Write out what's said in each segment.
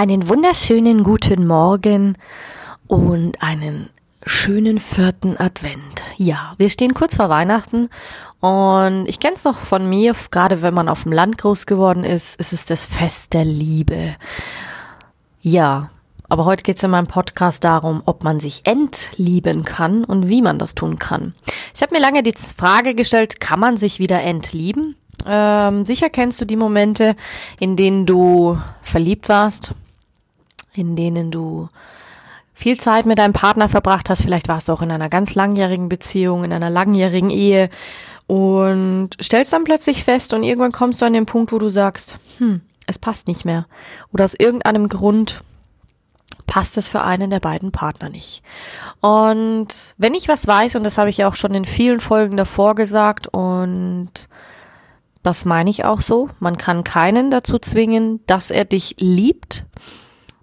Einen wunderschönen guten Morgen und einen schönen vierten Advent. Ja, wir stehen kurz vor Weihnachten und ich kenne es noch von mir, gerade wenn man auf dem Land groß geworden ist, ist es das Fest der Liebe. Ja, aber heute geht es in meinem Podcast darum, ob man sich entlieben kann und wie man das tun kann. Ich habe mir lange die Frage gestellt, kann man sich wieder entlieben? Ähm, sicher kennst du die Momente, in denen du verliebt warst, in denen du viel Zeit mit deinem Partner verbracht hast. Vielleicht warst du auch in einer ganz langjährigen Beziehung, in einer langjährigen Ehe und stellst dann plötzlich fest und irgendwann kommst du an den Punkt, wo du sagst, hm, es passt nicht mehr. Oder aus irgendeinem Grund passt es für einen der beiden Partner nicht. Und wenn ich was weiß, und das habe ich ja auch schon in vielen Folgen davor gesagt, und das meine ich auch so, man kann keinen dazu zwingen, dass er dich liebt,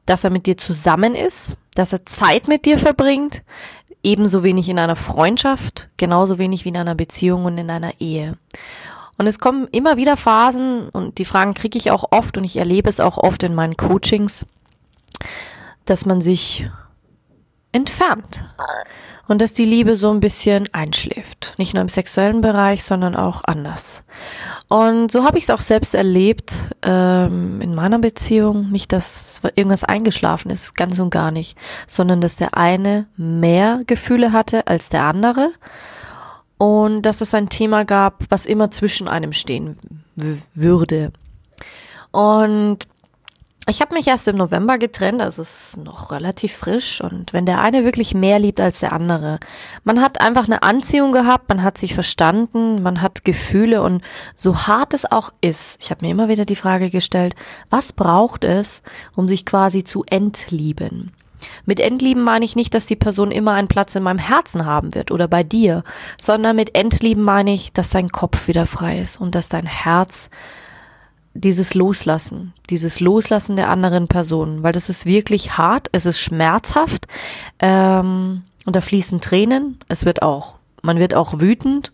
dass er mit dir zusammen ist, dass er Zeit mit dir verbringt, ebenso wenig in einer Freundschaft, genauso wenig wie in einer Beziehung und in einer Ehe. Und es kommen immer wieder Phasen und die Fragen kriege ich auch oft und ich erlebe es auch oft in meinen Coachings, dass man sich entfernt und dass die Liebe so ein bisschen einschläft. Nicht nur im sexuellen Bereich, sondern auch anders. Und so habe ich es auch selbst erlebt ähm, in meiner Beziehung. Nicht, dass irgendwas eingeschlafen ist, ganz und gar nicht, sondern dass der eine mehr Gefühle hatte als der andere und dass es ein Thema gab, was immer zwischen einem stehen würde. Und ich habe mich erst im November getrennt, also es ist noch relativ frisch und wenn der eine wirklich mehr liebt als der andere, man hat einfach eine Anziehung gehabt, man hat sich verstanden, man hat Gefühle und so hart es auch ist, ich habe mir immer wieder die Frage gestellt, was braucht es, um sich quasi zu entlieben? Mit Entlieben meine ich nicht, dass die Person immer einen Platz in meinem Herzen haben wird oder bei dir, sondern mit Entlieben meine ich, dass dein Kopf wieder frei ist und dass dein Herz dieses Loslassen, dieses Loslassen der anderen Person, weil das ist wirklich hart, es ist schmerzhaft ähm, und da fließen Tränen, es wird auch, man wird auch wütend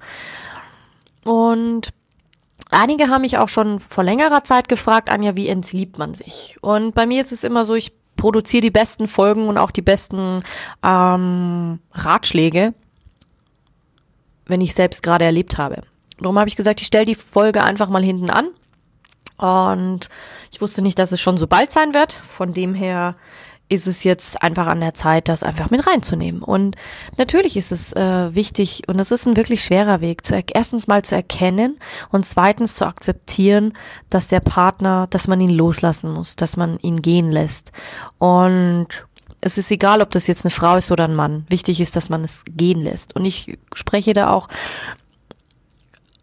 und einige haben mich auch schon vor längerer Zeit gefragt, Anja, wie entliebt man sich? Und bei mir ist es immer so, ich produziere die besten Folgen und auch die besten ähm, Ratschläge, wenn ich selbst gerade erlebt habe. Darum habe ich gesagt, ich stelle die Folge einfach mal hinten an und ich wusste nicht, dass es schon so bald sein wird. Von dem her ist es jetzt einfach an der Zeit, das einfach mit reinzunehmen. Und natürlich ist es äh, wichtig und es ist ein wirklich schwerer Weg, zu, erstens mal zu erkennen und zweitens zu akzeptieren, dass der Partner, dass man ihn loslassen muss, dass man ihn gehen lässt. Und es ist egal, ob das jetzt eine Frau ist oder ein Mann. Wichtig ist, dass man es gehen lässt. Und ich spreche da auch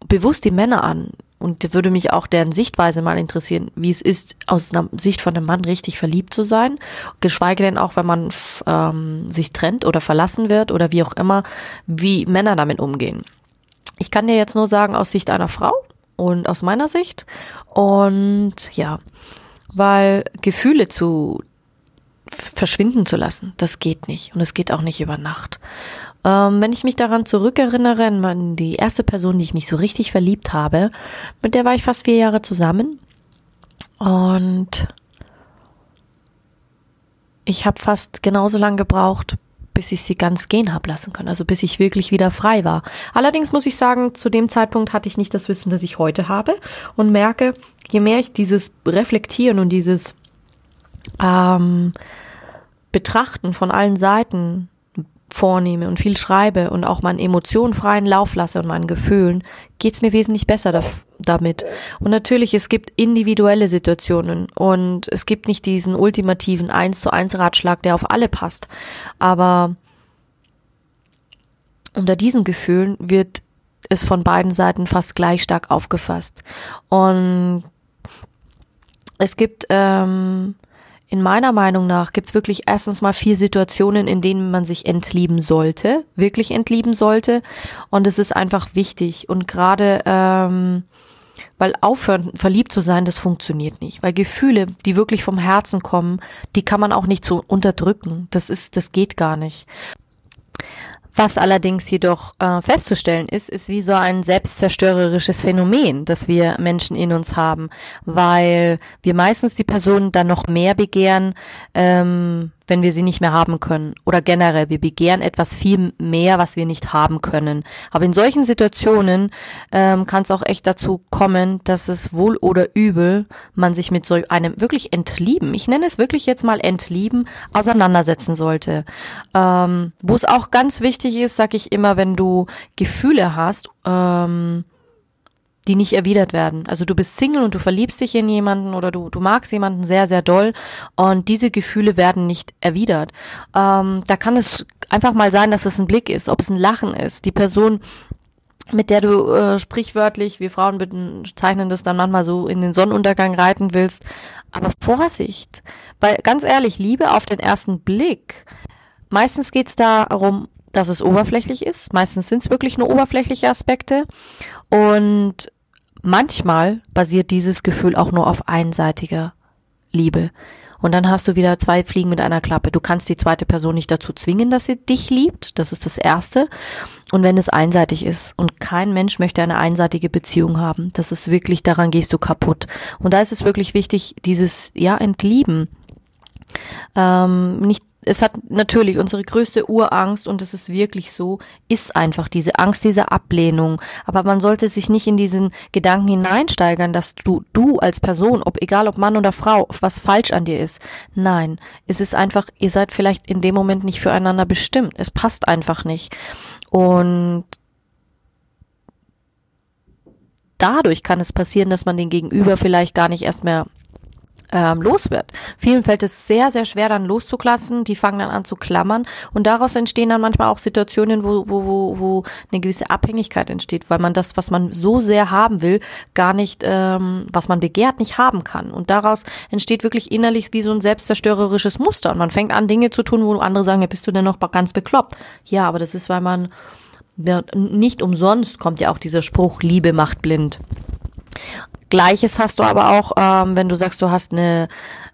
bewusst die Männer an und würde mich auch deren Sichtweise mal interessieren, wie es ist, aus einer Sicht von einem Mann richtig verliebt zu sein. Geschweige denn auch, wenn man ähm, sich trennt oder verlassen wird oder wie auch immer, wie Männer damit umgehen. Ich kann dir jetzt nur sagen, aus Sicht einer Frau und aus meiner Sicht. Und ja, weil Gefühle zu verschwinden zu lassen, das geht nicht. Und es geht auch nicht über Nacht. Ähm, wenn ich mich daran zurückerinnere, an die erste Person, die ich mich so richtig verliebt habe, mit der war ich fast vier Jahre zusammen. Und ich habe fast genauso lange gebraucht, bis ich sie ganz gehen hab lassen können, also bis ich wirklich wieder frei war. Allerdings muss ich sagen, zu dem Zeitpunkt hatte ich nicht das Wissen, das ich heute habe und merke, je mehr ich dieses Reflektieren und dieses ähm, Betrachten von allen Seiten vornehme und viel schreibe und auch meinen Emotionen freien Lauf lasse und meinen Gefühlen, geht's mir wesentlich besser da, damit. Und natürlich, es gibt individuelle Situationen und es gibt nicht diesen ultimativen 1 zu 1 Ratschlag, der auf alle passt. Aber unter diesen Gefühlen wird es von beiden Seiten fast gleich stark aufgefasst. Und es gibt ähm, in meiner Meinung nach gibt's wirklich erstens mal vier Situationen, in denen man sich entlieben sollte, wirklich entlieben sollte. Und es ist einfach wichtig. Und gerade ähm, weil aufhören, verliebt zu sein, das funktioniert nicht. Weil Gefühle, die wirklich vom Herzen kommen, die kann man auch nicht so unterdrücken. Das ist, das geht gar nicht. Was allerdings jedoch äh, festzustellen ist, ist wie so ein selbstzerstörerisches Phänomen, das wir Menschen in uns haben, weil wir meistens die Person dann noch mehr begehren, ähm, wenn wir sie nicht mehr haben können. Oder generell, wir begehren etwas viel mehr, was wir nicht haben können. Aber in solchen Situationen ähm, kann es auch echt dazu kommen, dass es wohl oder übel man sich mit so einem wirklich Entlieben, ich nenne es wirklich jetzt mal Entlieben, auseinandersetzen sollte. Ähm, Wo es auch ganz wichtig ist, sag ich immer, wenn du Gefühle hast, ähm, die nicht erwidert werden. Also du bist Single und du verliebst dich in jemanden oder du, du magst jemanden sehr, sehr doll und diese Gefühle werden nicht erwidert. Ähm, da kann es einfach mal sein, dass es ein Blick ist, ob es ein Lachen ist. Die Person mit der du äh, sprichwörtlich, wir Frauen bezeichnen das dann manchmal so, in den Sonnenuntergang reiten willst. Aber Vorsicht, weil ganz ehrlich, Liebe auf den ersten Blick, meistens geht's darum, dass es oberflächlich ist. Meistens sind es wirklich nur oberflächliche Aspekte. Und manchmal basiert dieses Gefühl auch nur auf einseitiger Liebe. Und dann hast du wieder zwei Fliegen mit einer Klappe. Du kannst die zweite Person nicht dazu zwingen, dass sie dich liebt. Das ist das Erste. Und wenn es einseitig ist und kein Mensch möchte eine einseitige Beziehung haben, das ist wirklich, daran gehst du kaputt. Und da ist es wirklich wichtig, dieses, ja, Entlieben. Ähm, nicht es hat natürlich unsere größte Urangst und es ist wirklich so, ist einfach diese Angst, diese Ablehnung. Aber man sollte sich nicht in diesen Gedanken hineinsteigern, dass du, du als Person, ob egal ob Mann oder Frau, was falsch an dir ist. Nein, es ist einfach, ihr seid vielleicht in dem Moment nicht füreinander bestimmt. Es passt einfach nicht. Und dadurch kann es passieren, dass man den Gegenüber vielleicht gar nicht erst mehr ähm, los wird. Vielen fällt es sehr, sehr schwer, dann loszulassen. Die fangen dann an zu klammern und daraus entstehen dann manchmal auch Situationen, wo, wo, wo, wo eine gewisse Abhängigkeit entsteht, weil man das, was man so sehr haben will, gar nicht, ähm, was man begehrt, nicht haben kann. Und daraus entsteht wirklich innerlich wie so ein selbstzerstörerisches Muster und man fängt an, Dinge zu tun, wo andere sagen, ja, bist du denn noch ganz bekloppt? Ja, aber das ist, weil man nicht umsonst kommt ja auch dieser Spruch, Liebe macht blind. Gleiches hast du aber auch, ähm, wenn du sagst, du hast eine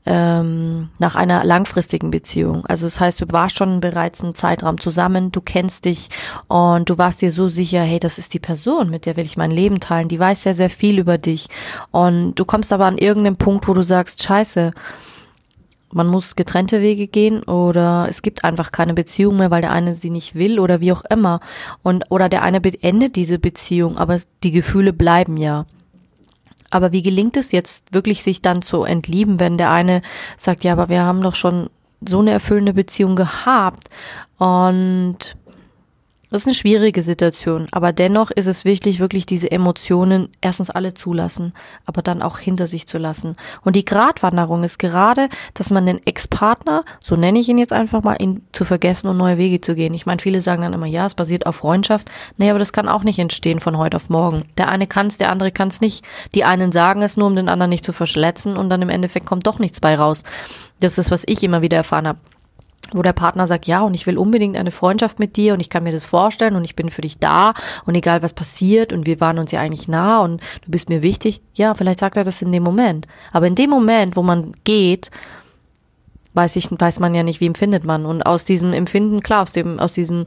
ähm, nach einer langfristigen Beziehung. Also das heißt, du warst schon bereits einen Zeitraum zusammen, du kennst dich und du warst dir so sicher, hey, das ist die Person, mit der will ich mein Leben teilen, die weiß sehr, sehr viel über dich. Und du kommst aber an irgendeinem Punkt, wo du sagst, scheiße, man muss getrennte Wege gehen oder es gibt einfach keine Beziehung mehr, weil der eine sie nicht will oder wie auch immer. Und oder der eine beendet diese Beziehung, aber die Gefühle bleiben ja. Aber wie gelingt es jetzt wirklich, sich dann zu entlieben, wenn der eine sagt, ja, aber wir haben doch schon so eine erfüllende Beziehung gehabt? Und das ist eine schwierige Situation, aber dennoch ist es wichtig, wirklich diese Emotionen erstens alle zulassen, aber dann auch hinter sich zu lassen. Und die Gratwanderung ist gerade, dass man den Ex-Partner, so nenne ich ihn jetzt einfach mal, ihn zu vergessen und neue Wege zu gehen. Ich meine, viele sagen dann immer, ja, es basiert auf Freundschaft. Nee, aber das kann auch nicht entstehen von heute auf morgen. Der eine kann es, der andere kann es nicht. Die einen sagen es nur, um den anderen nicht zu verschletzen und dann im Endeffekt kommt doch nichts bei raus. Das ist, was ich immer wieder erfahren habe wo der Partner sagt, ja, und ich will unbedingt eine Freundschaft mit dir und ich kann mir das vorstellen und ich bin für dich da und egal was passiert und wir waren uns ja eigentlich nah und du bist mir wichtig. Ja, vielleicht sagt er das in dem Moment. Aber in dem Moment, wo man geht, weiß ich, weiß man ja nicht, wie empfindet man. Und aus diesem Empfinden, klar, aus dem, aus diesem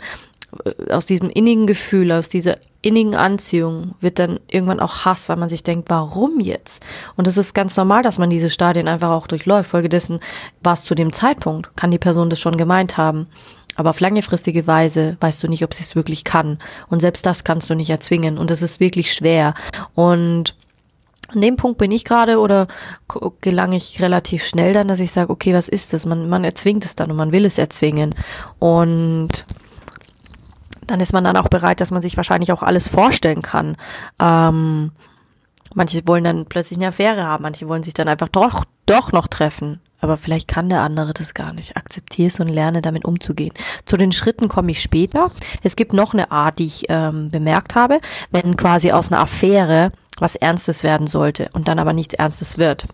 äh, aus diesem innigen Gefühl, aus dieser innigen Anziehung wird dann irgendwann auch Hass, weil man sich denkt, warum jetzt? Und es ist ganz normal, dass man diese Stadien einfach auch durchläuft. Folgedessen war es zu dem Zeitpunkt, kann die Person das schon gemeint haben. Aber auf langfristige Weise weißt du nicht, ob sie es wirklich kann. Und selbst das kannst du nicht erzwingen. Und es ist wirklich schwer. Und an dem Punkt bin ich gerade oder gelange ich relativ schnell dann, dass ich sage, okay, was ist das? Man, man erzwingt es dann und man will es erzwingen. Und dann ist man dann auch bereit, dass man sich wahrscheinlich auch alles vorstellen kann. Ähm, manche wollen dann plötzlich eine Affäre haben, manche wollen sich dann einfach doch, doch noch treffen. Aber vielleicht kann der andere das gar nicht. Akzeptiere es und lerne damit umzugehen. Zu den Schritten komme ich später. Es gibt noch eine Art, die ich ähm, bemerkt habe, wenn quasi aus einer Affäre was Ernstes werden sollte und dann aber nichts Ernstes wird.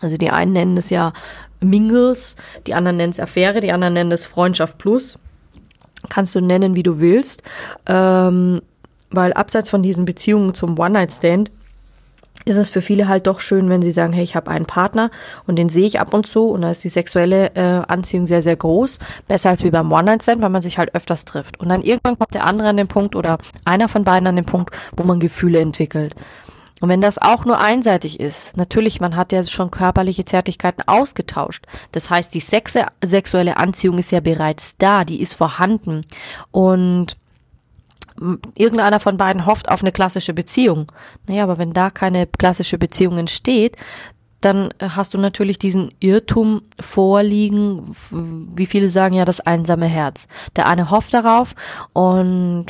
Also die einen nennen es ja Mingles, die anderen nennen es Affäre, die anderen nennen es Freundschaft plus. Kannst du nennen, wie du willst. Ähm, weil abseits von diesen Beziehungen zum One-Night-Stand ist es für viele halt doch schön, wenn sie sagen, hey, ich habe einen Partner und den sehe ich ab und zu und da ist die sexuelle äh, Anziehung sehr, sehr groß. Besser als wie beim One-Night-Stand, weil man sich halt öfters trifft. Und dann irgendwann kommt der andere an den Punkt oder einer von beiden an den Punkt, wo man Gefühle entwickelt. Und wenn das auch nur einseitig ist, natürlich, man hat ja schon körperliche Zärtlichkeiten ausgetauscht. Das heißt, die Sexe, sexuelle Anziehung ist ja bereits da, die ist vorhanden. Und irgendeiner von beiden hofft auf eine klassische Beziehung. Naja, aber wenn da keine klassische Beziehung entsteht, dann hast du natürlich diesen Irrtum vorliegen, wie viele sagen ja das einsame Herz. Der eine hofft darauf und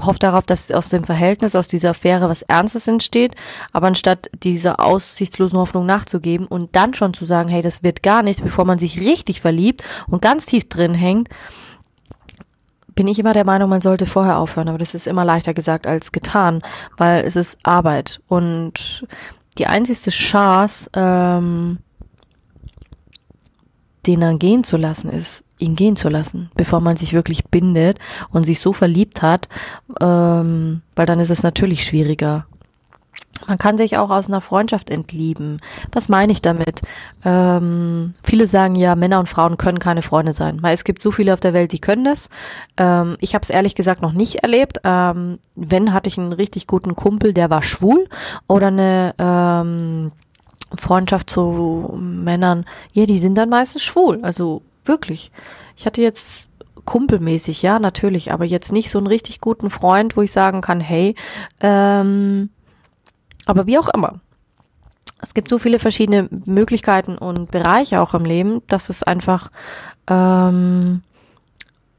hofft darauf, dass aus dem Verhältnis, aus dieser Affäre was Ernstes entsteht, aber anstatt dieser aussichtslosen Hoffnung nachzugeben und dann schon zu sagen, hey, das wird gar nichts, bevor man sich richtig verliebt und ganz tief drin hängt, bin ich immer der Meinung, man sollte vorher aufhören, aber das ist immer leichter gesagt als getan, weil es ist Arbeit. Und die einzigste Chance, ähm, den dann gehen zu lassen, ist, ihn gehen zu lassen, bevor man sich wirklich bindet und sich so verliebt hat, ähm, weil dann ist es natürlich schwieriger. Man kann sich auch aus einer Freundschaft entlieben. Was meine ich damit? Ähm, viele sagen ja, Männer und Frauen können keine Freunde sein. Weil es gibt so viele auf der Welt, die können das. Ähm, ich habe es ehrlich gesagt noch nicht erlebt. Ähm, wenn hatte ich einen richtig guten Kumpel, der war schwul oder eine ähm, Freundschaft zu Männern. Ja, die sind dann meistens schwul. Also wirklich. Ich hatte jetzt kumpelmäßig, ja, natürlich, aber jetzt nicht so einen richtig guten Freund, wo ich sagen kann, hey, ähm, aber wie auch immer. Es gibt so viele verschiedene Möglichkeiten und Bereiche auch im Leben, dass es einfach ähm,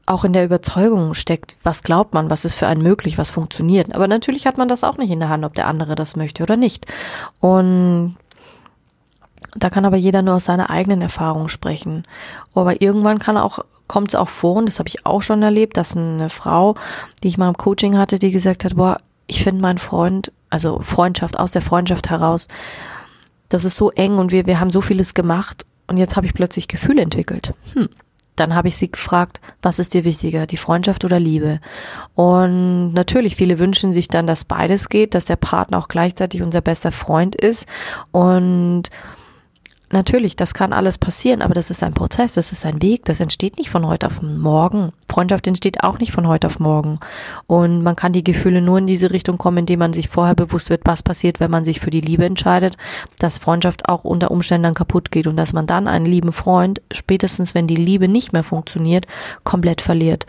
auch in der Überzeugung steckt, was glaubt man, was ist für einen möglich, was funktioniert. Aber natürlich hat man das auch nicht in der Hand, ob der andere das möchte oder nicht. Und da kann aber jeder nur aus seiner eigenen Erfahrung sprechen. Aber irgendwann kann auch kommt es auch vor, und das habe ich auch schon erlebt, dass eine Frau, die ich mal im Coaching hatte, die gesagt hat, boah, ich finde meinen Freund also Freundschaft, aus der Freundschaft heraus. Das ist so eng und wir, wir haben so vieles gemacht und jetzt habe ich plötzlich Gefühle entwickelt. Hm. Dann habe ich sie gefragt, was ist dir wichtiger, die Freundschaft oder Liebe? Und natürlich, viele wünschen sich dann, dass beides geht, dass der Partner auch gleichzeitig unser bester Freund ist und Natürlich, das kann alles passieren, aber das ist ein Prozess, das ist ein Weg, das entsteht nicht von heute auf morgen. Freundschaft entsteht auch nicht von heute auf morgen. Und man kann die Gefühle nur in diese Richtung kommen, indem man sich vorher bewusst wird, was passiert, wenn man sich für die Liebe entscheidet, dass Freundschaft auch unter Umständen dann kaputt geht und dass man dann einen lieben Freund, spätestens wenn die Liebe nicht mehr funktioniert, komplett verliert.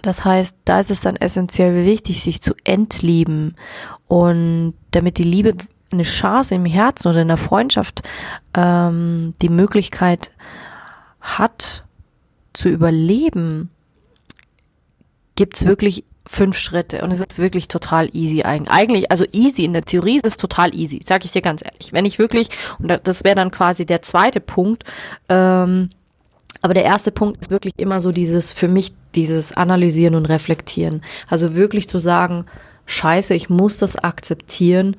Das heißt, da ist es dann essentiell wichtig, sich zu entlieben und damit die Liebe eine Chance im Herzen oder in der Freundschaft ähm, die Möglichkeit hat zu überleben, gibt's wirklich fünf Schritte und es ist wirklich total easy eigentlich. Also easy in der Theorie ist es total easy, sag ich dir ganz ehrlich. Wenn ich wirklich, und das wäre dann quasi der zweite Punkt, ähm, aber der erste Punkt ist wirklich immer so dieses, für mich dieses Analysieren und Reflektieren. Also wirklich zu sagen, scheiße, ich muss das akzeptieren,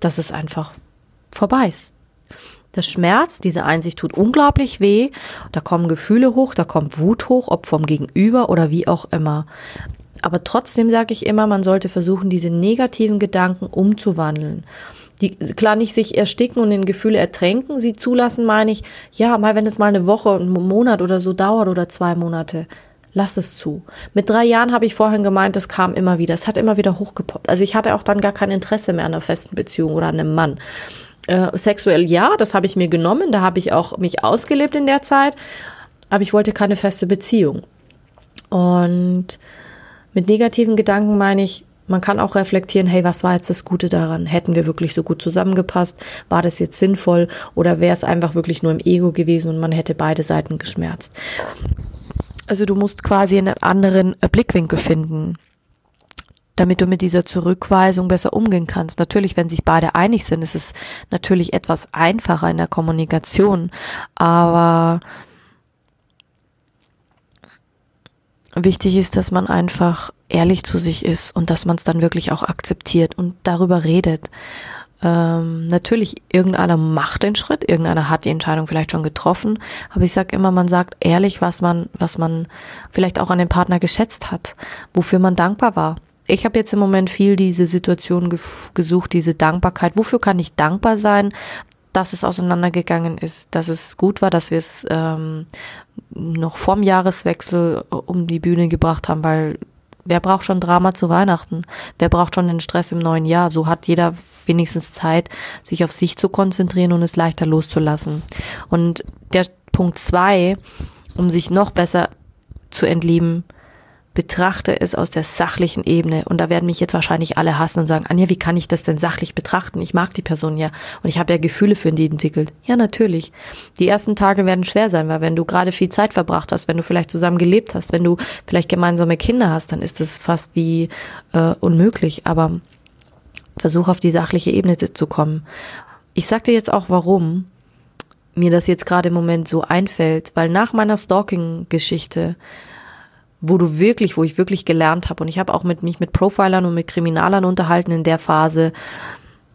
dass es einfach vorbei ist. Das Schmerz, diese Einsicht tut unglaublich weh. Da kommen Gefühle hoch, da kommt Wut hoch, ob vom Gegenüber oder wie auch immer. Aber trotzdem sage ich immer, man sollte versuchen, diese negativen Gedanken umzuwandeln. Die, klar nicht sich ersticken und in Gefühle ertränken, sie zulassen, meine ich, ja, mal wenn es mal eine Woche, einen Monat oder so dauert oder zwei Monate, lass es zu. Mit drei Jahren habe ich vorhin gemeint, es kam immer wieder, es hat immer wieder hochgepoppt. Also ich hatte auch dann gar kein Interesse mehr an einer festen Beziehung oder an einem Mann. Äh, sexuell ja, das habe ich mir genommen, da habe ich auch mich ausgelebt in der Zeit, aber ich wollte keine feste Beziehung. Und mit negativen Gedanken meine ich, man kann auch reflektieren, hey, was war jetzt das Gute daran? Hätten wir wirklich so gut zusammengepasst? War das jetzt sinnvoll? Oder wäre es einfach wirklich nur im Ego gewesen und man hätte beide Seiten geschmerzt? Also du musst quasi einen anderen äh, Blickwinkel finden, damit du mit dieser Zurückweisung besser umgehen kannst. Natürlich, wenn sich beide einig sind, ist es natürlich etwas einfacher in der Kommunikation, aber wichtig ist, dass man einfach ehrlich zu sich ist und dass man es dann wirklich auch akzeptiert und darüber redet. Ähm, natürlich, irgendeiner macht den Schritt, irgendeiner hat die Entscheidung vielleicht schon getroffen, aber ich sage immer, man sagt ehrlich, was man, was man vielleicht auch an dem Partner geschätzt hat, wofür man dankbar war. Ich habe jetzt im Moment viel diese Situation gesucht, diese Dankbarkeit. Wofür kann ich dankbar sein, dass es auseinandergegangen ist, dass es gut war, dass wir es ähm, noch vorm Jahreswechsel äh, um die Bühne gebracht haben, weil wer braucht schon Drama zu Weihnachten? Wer braucht schon den Stress im neuen Jahr? So hat jeder wenigstens Zeit, sich auf sich zu konzentrieren und es leichter loszulassen. Und der Punkt zwei, um sich noch besser zu entlieben, betrachte es aus der sachlichen Ebene. Und da werden mich jetzt wahrscheinlich alle hassen und sagen, Anja, wie kann ich das denn sachlich betrachten? Ich mag die Person ja und ich habe ja Gefühle für die entwickelt. Ja, natürlich. Die ersten Tage werden schwer sein, weil wenn du gerade viel Zeit verbracht hast, wenn du vielleicht zusammen gelebt hast, wenn du vielleicht gemeinsame Kinder hast, dann ist es fast wie äh, unmöglich. Aber versuch auf die sachliche Ebene zu kommen. Ich sag dir jetzt auch warum mir das jetzt gerade im Moment so einfällt, weil nach meiner Stalking-Geschichte wo du wirklich, wo ich wirklich gelernt habe. Und ich habe auch mit mich mit Profilern und mit Kriminalern unterhalten in der Phase.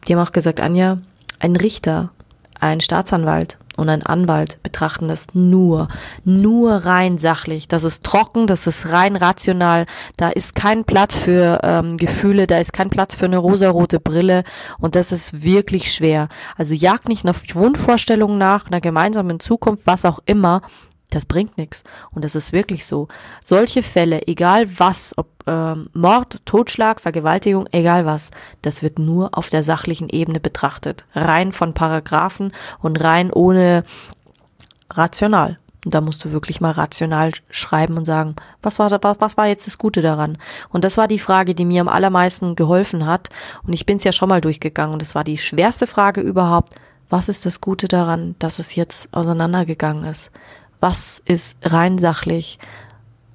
Die haben auch gesagt, Anja, ein Richter, ein Staatsanwalt und ein Anwalt betrachten das nur, nur rein sachlich. Das ist trocken, das ist rein rational. Da ist kein Platz für ähm, Gefühle, da ist kein Platz für eine rosarote Brille und das ist wirklich schwer. Also jag nicht nach Wunschvorstellungen nach, einer gemeinsamen Zukunft, was auch immer, das bringt nichts. Und das ist wirklich so. Solche Fälle, egal was, ob ähm, Mord, Totschlag, Vergewaltigung, egal was, das wird nur auf der sachlichen Ebene betrachtet. Rein von Paragraphen und rein ohne rational. Und da musst du wirklich mal rational schreiben und sagen, was war, was war jetzt das Gute daran? Und das war die Frage, die mir am allermeisten geholfen hat. Und ich bin es ja schon mal durchgegangen. Und das war die schwerste Frage überhaupt. Was ist das Gute daran, dass es jetzt auseinandergegangen ist? Was ist rein sachlich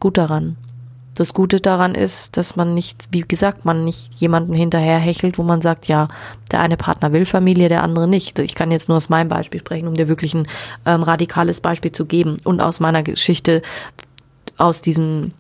gut daran. Das Gute daran ist, dass man nicht, wie gesagt, man nicht jemanden hinterher hechelt, wo man sagt, ja, der eine Partner will Familie, der andere nicht. Ich kann jetzt nur aus meinem Beispiel sprechen, um dir wirklich ein ähm, radikales Beispiel zu geben und aus meiner Geschichte, aus diesem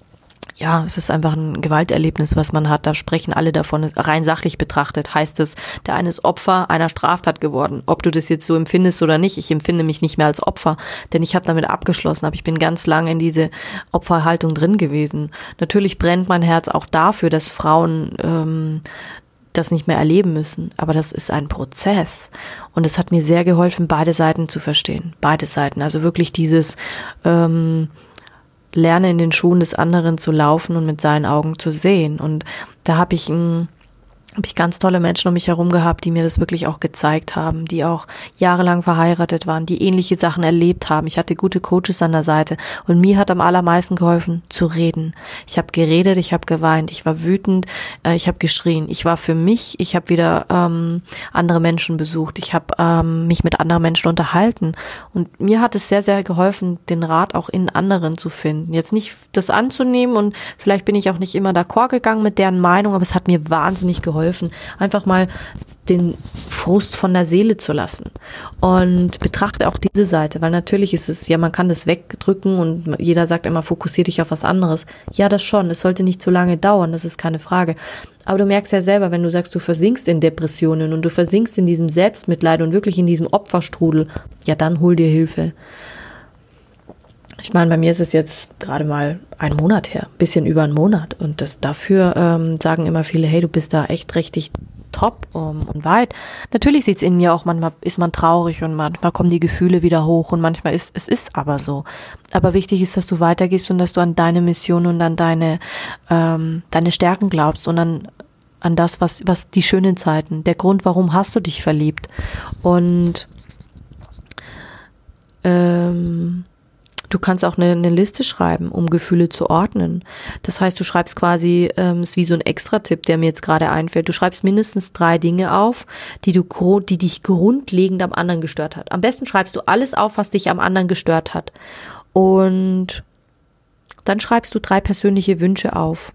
ja, es ist einfach ein Gewalterlebnis, was man hat. Da sprechen alle davon. Rein sachlich betrachtet heißt es, der eine ist Opfer einer Straftat geworden. Ob du das jetzt so empfindest oder nicht, ich empfinde mich nicht mehr als Opfer, denn ich habe damit abgeschlossen, aber ich bin ganz lange in diese Opferhaltung drin gewesen. Natürlich brennt mein Herz auch dafür, dass Frauen ähm, das nicht mehr erleben müssen. Aber das ist ein Prozess. Und es hat mir sehr geholfen, beide Seiten zu verstehen. Beide Seiten. Also wirklich dieses ähm, lerne in den Schuhen des anderen zu laufen und mit seinen Augen zu sehen. Und da habe ich ein habe ich ganz tolle Menschen um mich herum gehabt, die mir das wirklich auch gezeigt haben, die auch jahrelang verheiratet waren, die ähnliche Sachen erlebt haben. Ich hatte gute Coaches an der Seite und mir hat am allermeisten geholfen zu reden. Ich habe geredet, ich habe geweint, ich war wütend, äh, ich habe geschrien. Ich war für mich, ich habe wieder ähm, andere Menschen besucht, ich habe ähm, mich mit anderen Menschen unterhalten und mir hat es sehr, sehr geholfen, den Rat auch in anderen zu finden. Jetzt nicht das anzunehmen und vielleicht bin ich auch nicht immer d'accord gegangen mit deren Meinung, aber es hat mir wahnsinnig geholfen geholfen, einfach mal den Frust von der Seele zu lassen. Und betrachte auch diese Seite, weil natürlich ist es, ja, man kann das wegdrücken und jeder sagt immer, fokussier dich auf was anderes. Ja, das schon. Es sollte nicht zu lange dauern, das ist keine Frage. Aber du merkst ja selber, wenn du sagst, du versinkst in Depressionen und du versinkst in diesem Selbstmitleid und wirklich in diesem Opferstrudel, ja, dann hol dir Hilfe. Ich meine, bei mir ist es jetzt gerade mal ein Monat her, bisschen über einen Monat. Und das dafür ähm, sagen immer viele, hey, du bist da echt richtig top um, und weit. Natürlich sieht's in mir auch, manchmal ist man traurig und manchmal kommen die Gefühle wieder hoch und manchmal ist, es ist aber so. Aber wichtig ist, dass du weitergehst und dass du an deine Mission und an deine, ähm, deine Stärken glaubst und an, an das, was, was die schönen Zeiten, der Grund, warum hast du dich verliebt. Und ähm, Du kannst auch eine, eine Liste schreiben, um Gefühle zu ordnen. Das heißt, du schreibst quasi, ähm, ist wie so ein Extra-Tipp, der mir jetzt gerade einfällt. Du schreibst mindestens drei Dinge auf, die du, die dich grundlegend am anderen gestört hat. Am besten schreibst du alles auf, was dich am anderen gestört hat. Und dann schreibst du drei persönliche Wünsche auf.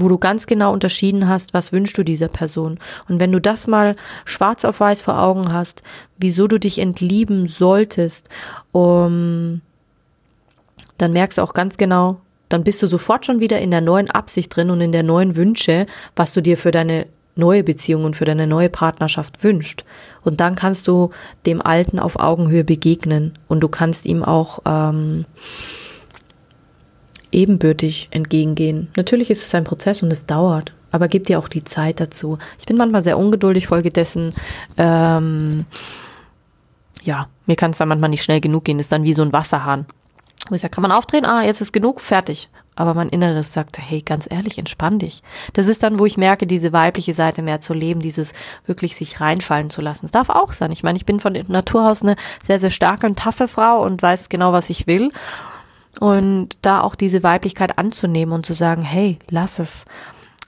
Wo du ganz genau unterschieden hast, was wünschst du dieser Person. Und wenn du das mal schwarz auf weiß vor Augen hast, wieso du dich entlieben solltest, um, dann merkst du auch ganz genau, dann bist du sofort schon wieder in der neuen Absicht drin und in der neuen Wünsche, was du dir für deine neue Beziehung und für deine neue Partnerschaft wünscht. Und dann kannst du dem Alten auf Augenhöhe begegnen und du kannst ihm auch ähm, ebenbürtig entgegengehen. Natürlich ist es ein Prozess und es dauert, aber gib dir auch die Zeit dazu. Ich bin manchmal sehr ungeduldig, folgedessen, ähm, ja, mir kann es dann manchmal nicht schnell genug gehen, ist dann wie so ein Wasserhahn. Wo ich sage, kann man aufdrehen? Ah, jetzt ist genug, fertig. Aber mein Inneres sagte, hey, ganz ehrlich, entspann dich. Das ist dann, wo ich merke, diese weibliche Seite mehr zu leben, dieses wirklich sich reinfallen zu lassen. Es darf auch sein. Ich meine, ich bin von Natur aus eine sehr, sehr starke und taffe Frau und weiß genau, was ich will. Und da auch diese Weiblichkeit anzunehmen und zu sagen, hey, lass es.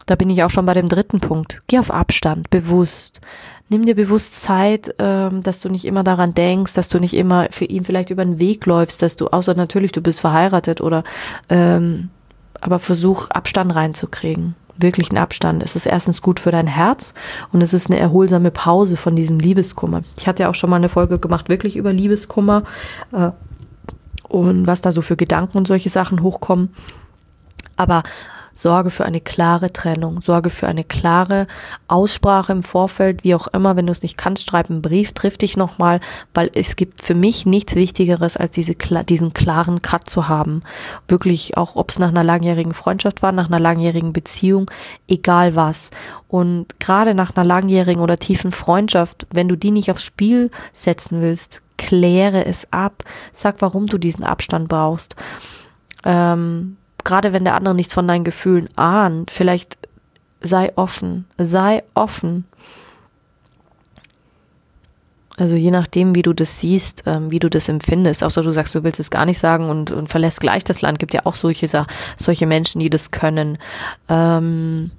Da bin ich auch schon bei dem dritten Punkt. Geh auf Abstand, bewusst. Nimm dir bewusst Zeit, ähm, dass du nicht immer daran denkst, dass du nicht immer für ihn vielleicht über den Weg läufst, dass du, außer natürlich, du bist verheiratet oder, ähm, aber versuch Abstand reinzukriegen. Wirklichen Abstand. Es ist erstens gut für dein Herz und es ist eine erholsame Pause von diesem Liebeskummer. Ich hatte ja auch schon mal eine Folge gemacht, wirklich über Liebeskummer. Äh, und was da so für Gedanken und solche Sachen hochkommen. Aber sorge für eine klare Trennung, sorge für eine klare Aussprache im Vorfeld, wie auch immer, wenn du es nicht kannst, schreib einen Brief, triff dich nochmal, weil es gibt für mich nichts Wichtigeres, als diese, diesen klaren Cut zu haben. Wirklich, auch ob es nach einer langjährigen Freundschaft war, nach einer langjährigen Beziehung, egal was. Und gerade nach einer langjährigen oder tiefen Freundschaft, wenn du die nicht aufs Spiel setzen willst, kläre es ab, sag, warum du diesen Abstand brauchst. Ähm, gerade wenn der andere nichts von deinen Gefühlen ahnt, vielleicht sei offen, sei offen. Also je nachdem, wie du das siehst, ähm, wie du das empfindest, außer du sagst, du willst es gar nicht sagen und, und verlässt gleich das Land, gibt ja auch solche, solche Menschen, die das können. Ähm,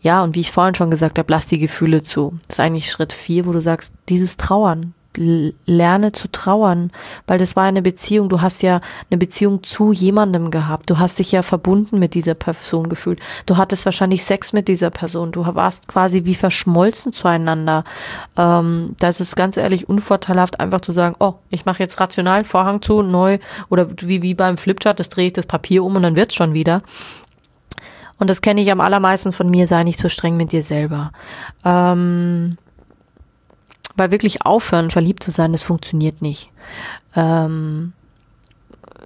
ja, und wie ich vorhin schon gesagt habe, lass die Gefühle zu. Das ist eigentlich Schritt vier, wo du sagst, dieses Trauern, lerne zu trauern, weil das war eine Beziehung, du hast ja eine Beziehung zu jemandem gehabt, du hast dich ja verbunden mit dieser Person gefühlt, du hattest wahrscheinlich Sex mit dieser Person, du warst quasi wie verschmolzen zueinander. Ähm, das ist ganz ehrlich unvorteilhaft, einfach zu sagen, oh, ich mache jetzt rational Vorhang zu, neu, oder wie, wie beim Flipchart, das drehe ich das Papier um und dann wird's schon wieder. Und das kenne ich am allermeisten von mir, sei nicht so streng mit dir selber. Ähm, weil wirklich aufhören, verliebt zu sein, das funktioniert nicht. Ähm,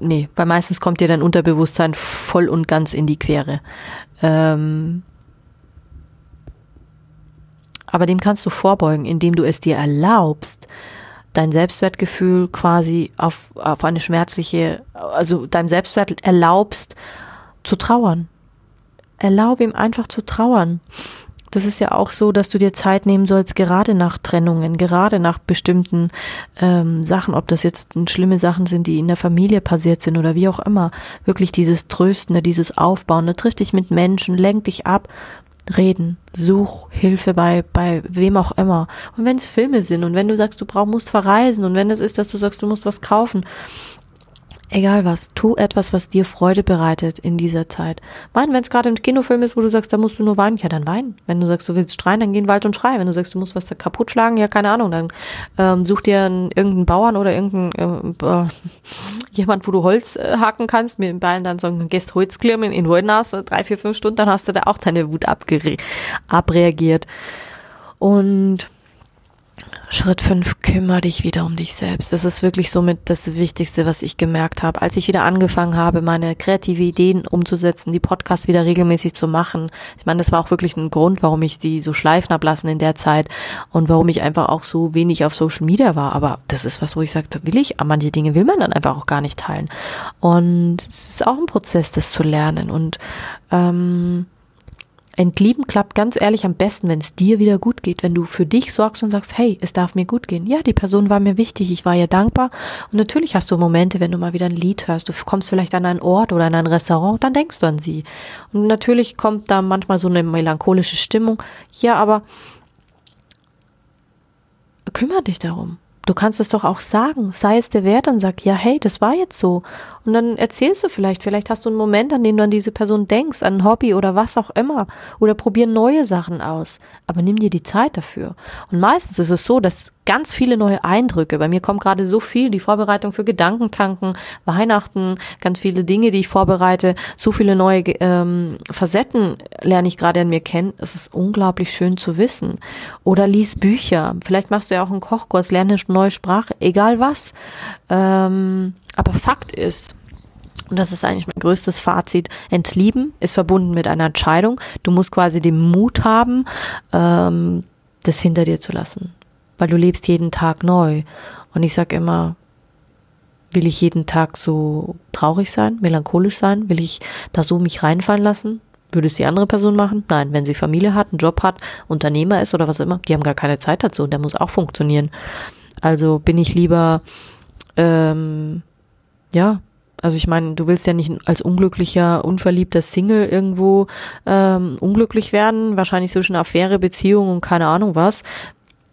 nee, weil meistens kommt dir dein Unterbewusstsein voll und ganz in die Quere. Ähm, aber dem kannst du vorbeugen, indem du es dir erlaubst, dein Selbstwertgefühl quasi auf, auf eine schmerzliche, also deinem Selbstwert erlaubst zu trauern. Erlaub ihm einfach zu trauern. Das ist ja auch so, dass du dir Zeit nehmen sollst, gerade nach Trennungen, gerade nach bestimmten ähm, Sachen, ob das jetzt schlimme Sachen sind, die in der Familie passiert sind oder wie auch immer. Wirklich dieses Tröstende, dieses Aufbauen. Triff dich mit Menschen, lenk dich ab, reden, such Hilfe bei, bei wem auch immer. Und wenn es Filme sind und wenn du sagst, du brauchst, musst verreisen und wenn es ist, dass du sagst, du musst was kaufen, Egal was, tu etwas, was dir Freude bereitet in dieser Zeit. Mein, wenn es gerade ein Kinofilm ist, wo du sagst, da musst du nur weinen, ja, dann weinen. Wenn du sagst, du willst schreien, dann geh in den Wald und schrei. Wenn du sagst, du musst was da kaputt schlagen, ja, keine Ahnung, dann ähm, such dir einen, irgendeinen Bauern oder irgendeinen äh, äh, jemand, wo du Holz äh, haken kannst, mit den Beinen dann sagen, gehst Holz klimmen in Wollnas, drei, vier, fünf Stunden, dann hast du da auch deine Wut abreagiert. Und Schritt fünf kümmere dich wieder um dich selbst. Das ist wirklich somit das Wichtigste, was ich gemerkt habe. Als ich wieder angefangen habe, meine kreative Ideen umzusetzen, die Podcasts wieder regelmäßig zu machen. Ich meine, das war auch wirklich ein Grund, warum ich die so schleifen habe lassen in der Zeit und warum ich einfach auch so wenig auf Social Media war. Aber das ist was, wo ich sagte, will ich, manche Dinge will man dann einfach auch gar nicht teilen. Und es ist auch ein Prozess, das zu lernen. Und ähm, Entlieben klappt ganz ehrlich am besten, wenn es dir wieder gut geht, wenn du für dich sorgst und sagst, hey, es darf mir gut gehen. Ja, die Person war mir wichtig, ich war ihr dankbar. Und natürlich hast du Momente, wenn du mal wieder ein Lied hörst, du kommst vielleicht an einen Ort oder an ein Restaurant, dann denkst du an sie. Und natürlich kommt da manchmal so eine melancholische Stimmung. Ja, aber kümmere dich darum. Du kannst es doch auch sagen, sei es der Wert und sag, ja, hey, das war jetzt so. Und dann erzählst du vielleicht, vielleicht hast du einen Moment, an dem du an diese Person denkst, an ein Hobby oder was auch immer. Oder probier neue Sachen aus. Aber nimm dir die Zeit dafür. Und meistens ist es so, dass ganz viele neue Eindrücke, bei mir kommt gerade so viel, die Vorbereitung für Gedankentanken, Weihnachten, ganz viele Dinge, die ich vorbereite, so viele neue ähm, Facetten lerne ich gerade an mir kennen. Es ist unglaublich schön zu wissen. Oder lies Bücher. Vielleicht machst du ja auch einen Kochkurs, lerne eine neue Sprache, egal was. Ähm, aber Fakt ist, und das ist eigentlich mein größtes Fazit, entlieben ist verbunden mit einer Entscheidung. Du musst quasi den Mut haben, ähm, das hinter dir zu lassen. Weil du lebst jeden Tag neu. Und ich sag immer, will ich jeden Tag so traurig sein, melancholisch sein? Will ich da so mich reinfallen lassen? Würde es die andere Person machen? Nein, wenn sie Familie hat, einen Job hat, Unternehmer ist oder was immer, die haben gar keine Zeit dazu und der muss auch funktionieren. Also bin ich lieber ähm, ja, also ich meine, du willst ja nicht als unglücklicher, unverliebter Single irgendwo ähm, unglücklich werden, wahrscheinlich zwischen Affäre, Beziehung und keine Ahnung was.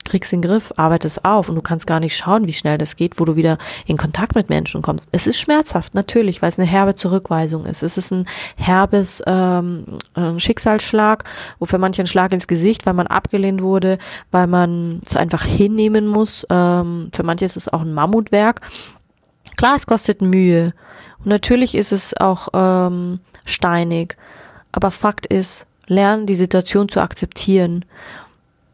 Kriegst den Griff, arbeitest auf und du kannst gar nicht schauen, wie schnell das geht, wo du wieder in Kontakt mit Menschen kommst. Es ist schmerzhaft, natürlich, weil es eine herbe Zurückweisung ist. Es ist ein herbes ähm, ein Schicksalsschlag, wo für manche ein Schlag ins Gesicht, weil man abgelehnt wurde, weil man es einfach hinnehmen muss. Ähm, für manche ist es auch ein Mammutwerk Klar, es kostet Mühe. Und natürlich ist es auch ähm, steinig. Aber Fakt ist, lern die Situation zu akzeptieren.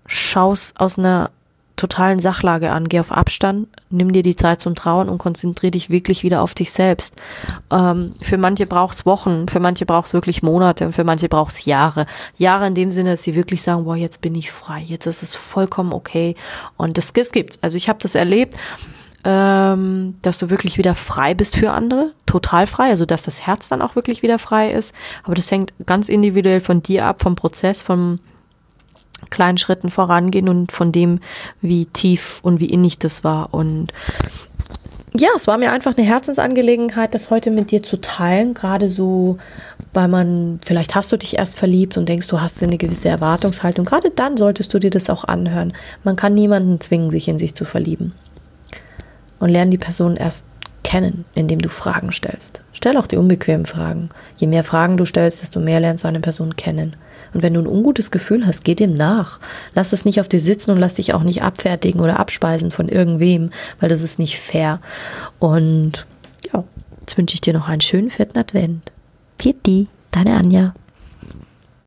Schau's aus einer totalen Sachlage an. Geh auf Abstand, nimm dir die Zeit zum Trauen und konzentrier dich wirklich wieder auf dich selbst. Ähm, für manche braucht's Wochen, für manche braucht's wirklich Monate und für manche braucht's Jahre. Jahre in dem Sinne, dass sie wirklich sagen, boah, jetzt bin ich frei, jetzt ist es vollkommen okay. Und das, das gibt's. Also ich habe das erlebt ähm, dass du wirklich wieder frei bist für andere, total frei, also dass das Herz dann auch wirklich wieder frei ist. Aber das hängt ganz individuell von dir ab, vom Prozess, vom kleinen Schritten vorangehen und von dem, wie tief und wie innig das war. Und ja, es war mir einfach eine Herzensangelegenheit, das heute mit dir zu teilen, gerade so, weil man, vielleicht hast du dich erst verliebt und denkst, du hast eine gewisse Erwartungshaltung. Gerade dann solltest du dir das auch anhören. Man kann niemanden zwingen, sich in sich zu verlieben und lerne die Person erst kennen, indem du Fragen stellst. Stell auch die unbequemen Fragen. Je mehr Fragen du stellst, desto mehr lernst du eine Person kennen. Und wenn du ein ungutes Gefühl hast, geh dem nach. Lass es nicht auf dir sitzen und lass dich auch nicht abfertigen oder abspeisen von irgendwem, weil das ist nicht fair. Und ja, jetzt wünsche ich dir noch einen schönen vierten Advent. Viert deine Anja.